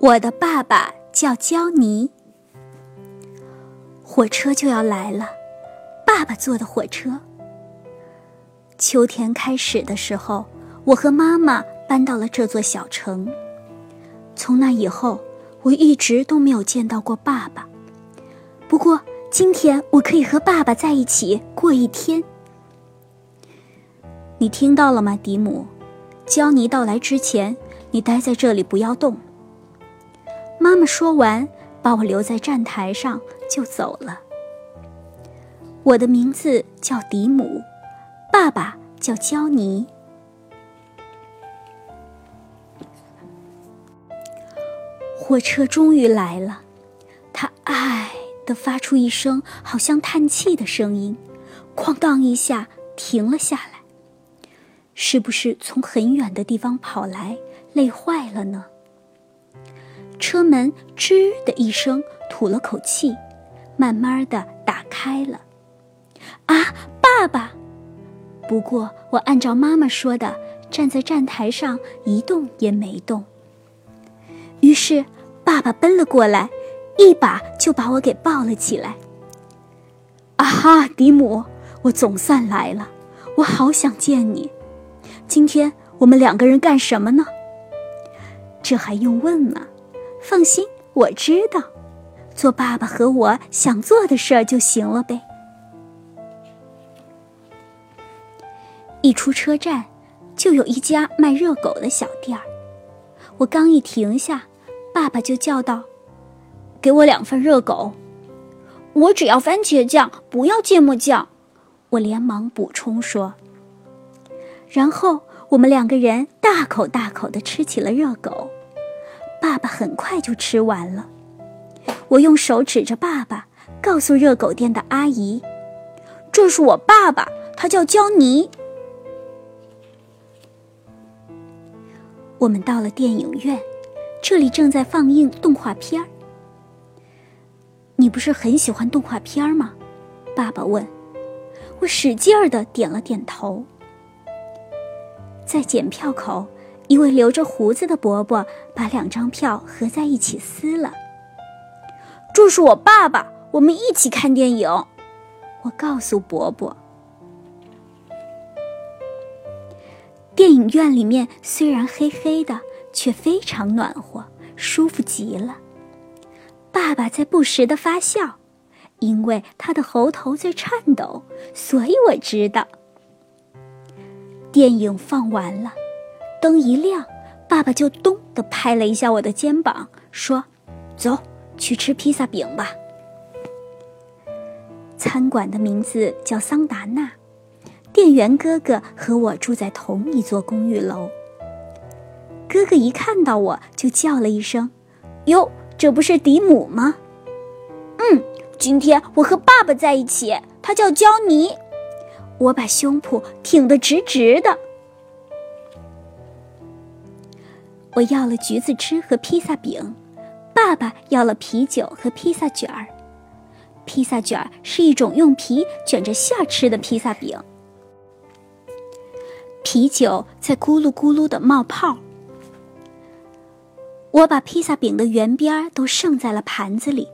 我的爸爸叫焦尼。火车就要来了，爸爸坐的火车。秋天开始的时候，我和妈妈搬到了这座小城。从那以后，我一直都没有见到过爸爸。不过今天我可以和爸爸在一起过一天。你听到了吗，迪姆？焦尼到来之前，你待在这里不要动。妈妈说完，把我留在站台上就走了。我的名字叫迪姆，爸爸叫焦尼。火车终于来了，它“唉”的发出一声好像叹气的声音，哐当一下停了下来。是不是从很远的地方跑来，累坏了呢？车门吱的一声，吐了口气，慢慢的打开了。啊，爸爸！不过我按照妈妈说的，站在站台上一动也没动。于是爸爸奔了过来，一把就把我给抱了起来。啊哈，迪姆，我总算来了，我好想见你。今天我们两个人干什么呢？这还用问吗？放心，我知道，做爸爸和我想做的事儿就行了呗。一出车站，就有一家卖热狗的小店儿。我刚一停下，爸爸就叫道：“给我两份热狗。”我只要番茄酱，不要芥末酱。我连忙补充说。然后我们两个人大口大口地吃起了热狗，爸爸很快就吃完了。我用手指着爸爸，告诉热狗店的阿姨：“这是我爸爸，他叫焦尼。”我们到了电影院，这里正在放映动画片儿。你不是很喜欢动画片儿吗？爸爸问。我使劲儿的点了点头。在检票口，一位留着胡子的伯伯把两张票合在一起撕了。这是我爸爸，我们一起看电影。我告诉伯伯。电影院里面虽然黑黑的，却非常暖和，舒服极了。爸爸在不时的发笑，因为他的喉头在颤抖，所以我知道。电影放完了，灯一亮，爸爸就咚的拍了一下我的肩膀，说：“走去吃披萨饼吧。”餐馆的名字叫桑达纳，店员哥哥和我住在同一座公寓楼。哥哥一看到我就叫了一声：“哟，这不是迪姆吗？”“嗯，今天我和爸爸在一起，他叫焦尼。”我把胸脯挺得直直的。我要了橘子汁和披萨饼，爸爸要了啤酒和披萨卷儿。披萨卷儿是一种用皮卷着馅儿吃的披萨饼。啤酒在咕噜咕噜的冒泡。我把披萨饼的圆边儿都剩在了盘子里，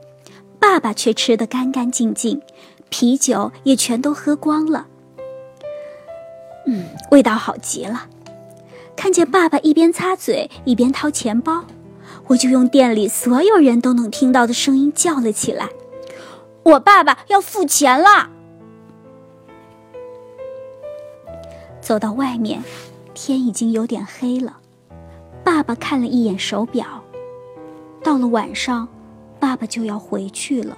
爸爸却吃得干干净净，啤酒也全都喝光了。嗯，味道好极了。看见爸爸一边擦嘴一边掏钱包，我就用店里所有人都能听到的声音叫了起来：“我爸爸要付钱了！”走到外面，天已经有点黑了。爸爸看了一眼手表，到了晚上，爸爸就要回去了。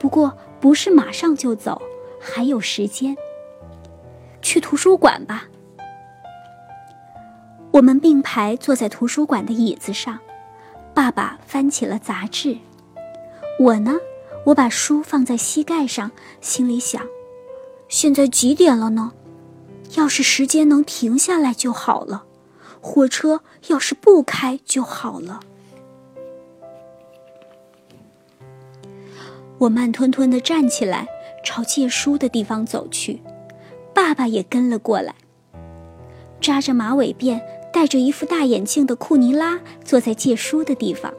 不过不是马上就走，还有时间。去图书馆吧。我们并排坐在图书馆的椅子上，爸爸翻起了杂志，我呢，我把书放在膝盖上，心里想：现在几点了呢？要是时间能停下来就好了，火车要是不开就好了。我慢吞吞的站起来，朝借书的地方走去。爸爸也跟了过来，扎着马尾辫、戴着一副大眼镜的库尼拉坐在借书的地方。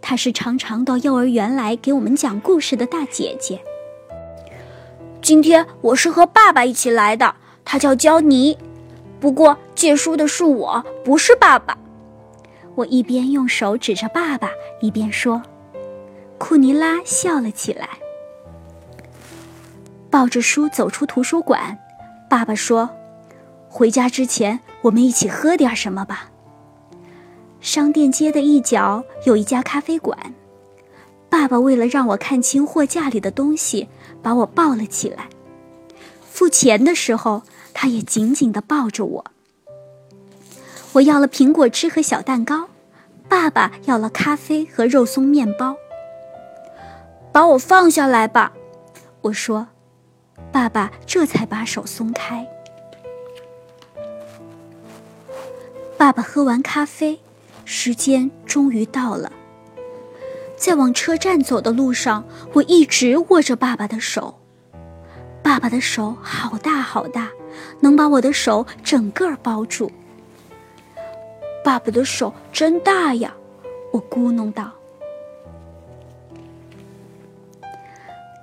她是常常到幼儿园来给我们讲故事的大姐姐。今天我是和爸爸一起来的，他叫焦尼。不过借书的是我，不是爸爸。我一边用手指着爸爸，一边说。库尼拉笑了起来，抱着书走出图书馆。爸爸说：“回家之前，我们一起喝点什么吧。”商店街的一角有一家咖啡馆。爸爸为了让我看清货架里的东西，把我抱了起来。付钱的时候，他也紧紧地抱着我。我要了苹果汁和小蛋糕，爸爸要了咖啡和肉松面包。把我放下来吧，我说。爸爸这才把手松开。爸爸喝完咖啡，时间终于到了。在往车站走的路上，我一直握着爸爸的手。爸爸的手好大好大，能把我的手整个包住。爸爸的手真大呀，我咕哝道。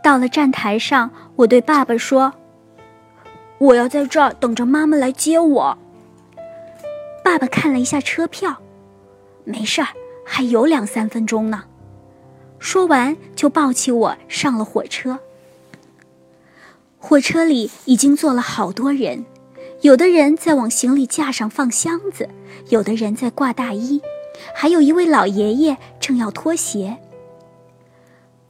到了站台上，我对爸爸说：“我要在这儿等着妈妈来接我。”爸爸看了一下车票，没事儿，还有两三分钟呢。说完，就抱起我上了火车。火车里已经坐了好多人，有的人在往行李架上放箱子，有的人在挂大衣，还有一位老爷爷正要脱鞋。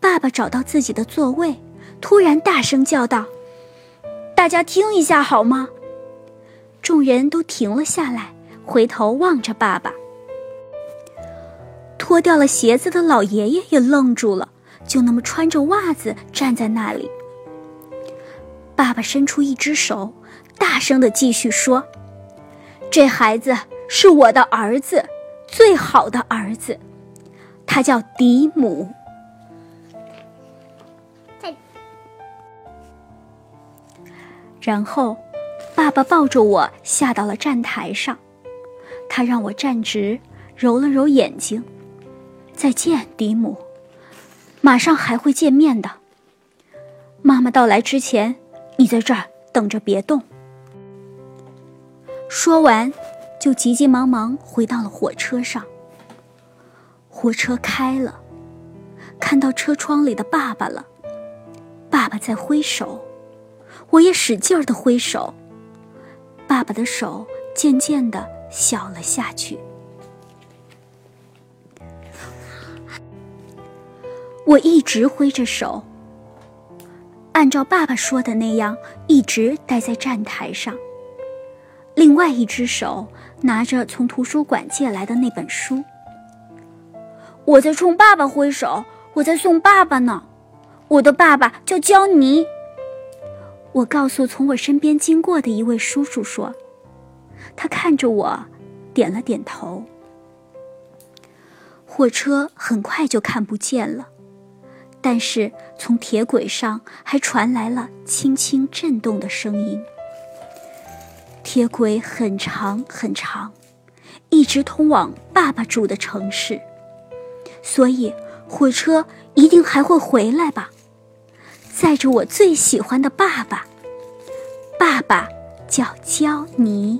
爸爸找到自己的座位，突然大声叫道：“大家听一下好吗？”众人都停了下来，回头望着爸爸。脱掉了鞋子的老爷爷也愣住了，就那么穿着袜子站在那里。爸爸伸出一只手，大声的继续说：“这孩子是我的儿子，最好的儿子，他叫迪姆。”然后，爸爸抱着我下到了站台上，他让我站直，揉了揉眼睛。再见，迪姆，马上还会见面的。妈妈到来之前，你在这儿等着，别动。说完，就急急忙忙回到了火车上。火车开了，看到车窗里的爸爸了，爸爸在挥手。我也使劲儿的挥手，爸爸的手渐渐的小了下去。我一直挥着手，按照爸爸说的那样，一直待在站台上。另外一只手拿着从图书馆借来的那本书。我在冲爸爸挥手，我在送爸爸呢。我的爸爸叫焦尼。我告诉从我身边经过的一位叔叔说：“他看着我，点了点头。”火车很快就看不见了，但是从铁轨上还传来了轻轻震动的声音。铁轨很长很长，一直通往爸爸住的城市，所以火车一定还会回来吧。载着我最喜欢的爸爸，爸爸叫焦尼。